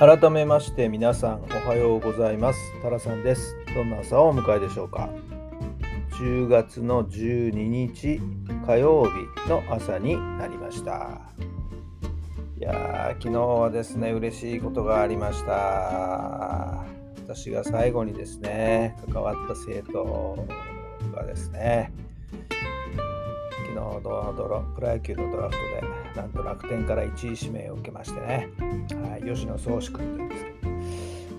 改めまして皆さんおはようございます。タラさんです。どんな朝をお迎えでしょうか。10月の12日火曜日の朝になりました。いやー昨日はですね嬉しいことがありました。私が最後にですね関わった生徒がですね昨日のドラプロ野球のドラフトでなんと楽天から1位指名を受けましてね、はい、吉野宗志君というんですけど。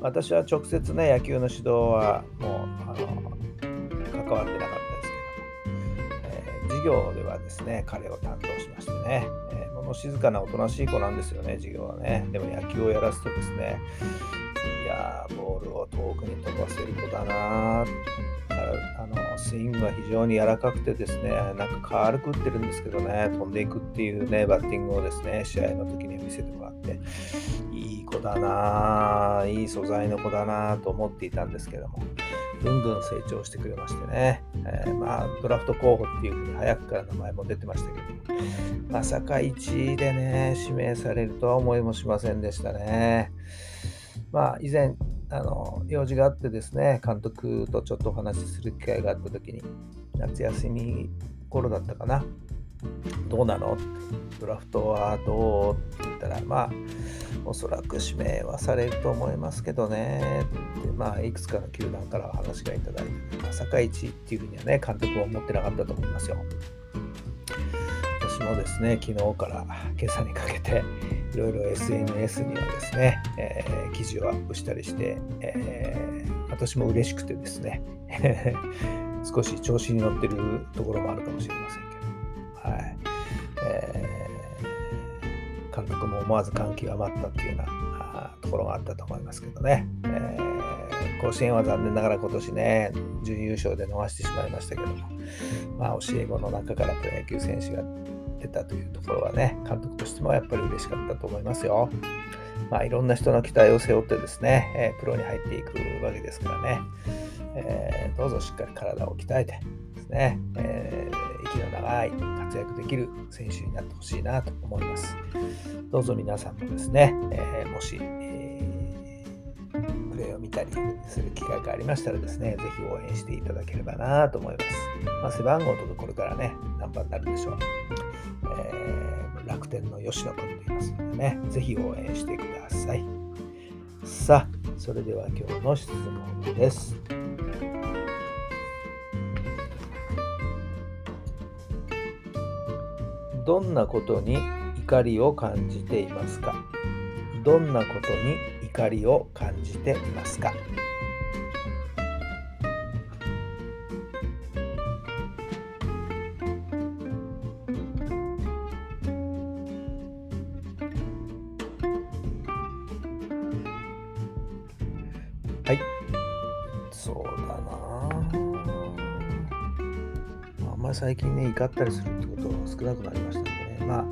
私は直接ね野球の指導はもうあの関わってなかったですけども、えー、授業ではですね彼を担当しましてね、えー、物静かなおとなしい子なんですよね授業はね。でも野球をやらすとですねいやーボールを遠くに飛ばせる子だなー。あのスイングが非常に柔らかくてですね、なんか軽く打ってるんですけどね、飛んでいくっていうね、バッティングをですね、試合の時に見せてもらって、いい子だな、いい素材の子だなと思っていたんですけども、ぐんぐん成長してくれましてね、えー、まあ、ドラフト候補っていうふうに早くから名前も出てましたけど、まさか1位でね、指名されるとは思いもしませんでしたね。まあ、以前、あの用事があってですね、監督とちょっとお話しする機会があった時に、夏休み頃だったかな、どうなの？ドラフトはどう？って言ったら、まあ、おそらく指名はされると思いますけどね、ってまあ、いくつかの球団からお話がいただいて、まさか1位っていうふうにはね、監督は思ってなかったと思いますよ。私もですね、昨日から今朝にかけて、いろいろ SNS にはですね、えー、記事をアップしたりして、えー、私も嬉しくてですね、少し調子に乗ってるところもあるかもしれませんけど、はい。えー、監督も思わず感極まったっていうようなところがあったと思いますけどね、えー、甲子園は残念ながら今年ね、準優勝で逃してしまいましたけども、まあ、教え子の中からプロ野球選手が出たというところはね、監督としてもやっぱり嬉しかったと思いますよ。まあ、いろんな人の期待を背負ってですね、えー、プロに入っていくわけですからね、えー、どうぞしっかり体を鍛えてですね、えー、息の長い活躍できる選手になってほしいなと思います。どうぞ皆さんもですね、えもし、えプレーを見たりする機会がありましたらですね、ぜひ応援していただければなと思います。まあ、背番号とかこれからね、何番になるでしょう。え、楽天の吉野君と言いますのでね、ぜひ応援してください。さあ、それでは今日の質問です。どんなことに怒りを感じていますか？どんなことに怒りを感じていますか？はい。そうだなあんまり最近ね、怒ったりするってこと少なくなりましたんでね。まあ、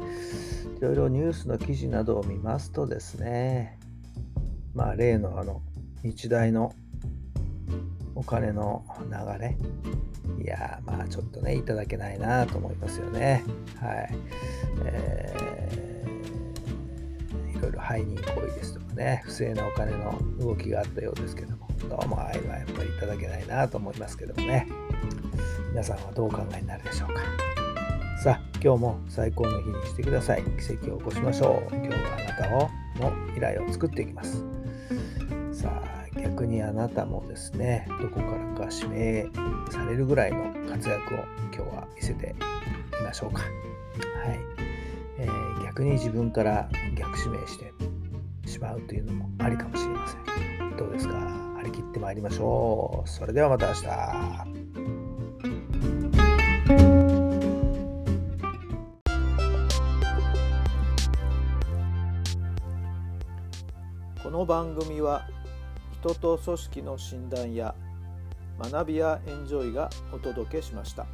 いろいろニュースの記事などを見ますとですね、まあ、例のあの、日大のお金の流れ、いやまあちょっとね、いただけないなと思いますよね。はい。え、背任行為ですとかね、不正なお金の動きがあったようですけども、どうもああいうのはやっぱりいただけないなと思いますけどもね。皆さんはどうお考えになるでしょうか。さあ、今日も最高の日にしてください。奇跡を起こしましょう。今日はあなたをの未来を作っていきます。さあ、逆にあなたもですね、どこからか指名されるぐらいの活躍を今日は見せてみましょうか。はい。えー、逆に自分から逆指名してしまうというのもありかもしれません。どうですか？張り切ってまいりましょう。それではまた明日。この番組は人と組織の診断や学びやエンジョイがお届けしました。